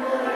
Lord.